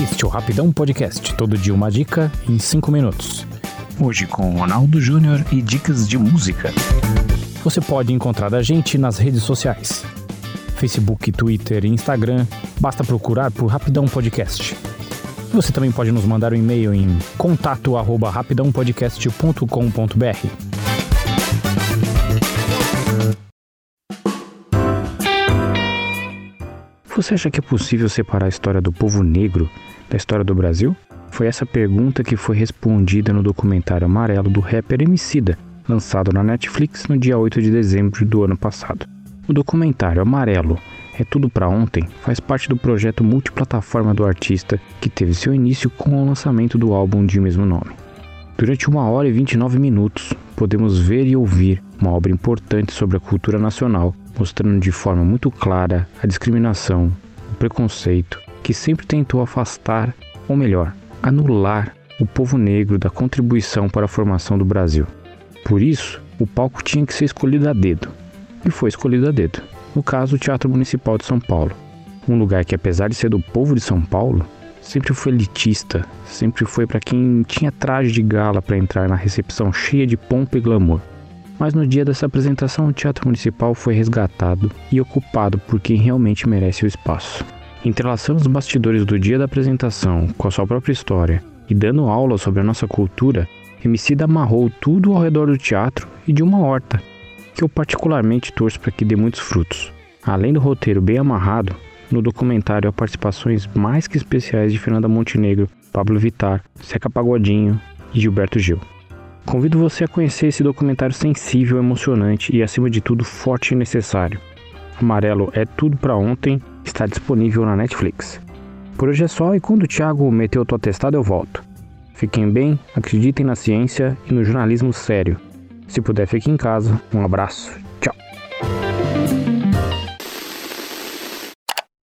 Este é o Rapidão Podcast, todo dia uma dica em 5 minutos. Hoje com Ronaldo Júnior e dicas de música. Você pode encontrar a gente nas redes sociais. Facebook, Twitter e Instagram, basta procurar por Rapidão Podcast. Você também pode nos mandar um e-mail em contato@rapidãopodcast.com.br. Você acha que é possível separar a história do povo negro da história do Brasil? Foi essa pergunta que foi respondida no documentário Amarelo do rapper Emicida, lançado na Netflix no dia 8 de dezembro do ano passado. O documentário Amarelo é Tudo para Ontem faz parte do projeto multiplataforma do artista que teve seu início com o lançamento do álbum de mesmo nome. Durante uma hora e 29 minutos, podemos ver e ouvir uma obra importante sobre a cultura nacional, mostrando de forma muito clara a discriminação, o preconceito que sempre tentou afastar, ou melhor, anular o povo negro da contribuição para a formação do Brasil. Por isso, o palco tinha que ser escolhido a dedo, e foi escolhido a dedo. No caso, o Teatro Municipal de São Paulo, um lugar que, apesar de ser do povo de São Paulo, sempre foi elitista, sempre foi para quem tinha traje de gala para entrar na recepção cheia de pompa e glamour. Mas no dia dessa apresentação, o Teatro Municipal foi resgatado e ocupado por quem realmente merece o espaço. Entrelaçando os bastidores do dia da apresentação com a sua própria história e dando aula sobre a nossa cultura, Emicida amarrou tudo ao redor do teatro e de uma horta, que eu particularmente torço para que dê muitos frutos. Além do roteiro bem amarrado, no documentário há participações mais que especiais de Fernanda Montenegro, Pablo Vittar, Seca Pagodinho e Gilberto Gil. Convido você a conhecer esse documentário sensível, emocionante e, acima de tudo, forte e necessário. Amarelo é tudo para ontem, está disponível na Netflix. Por hoje é só e quando o Thiago meteu o atestado eu volto. Fiquem bem, acreditem na ciência e no jornalismo sério. Se puder, fique em casa. Um abraço.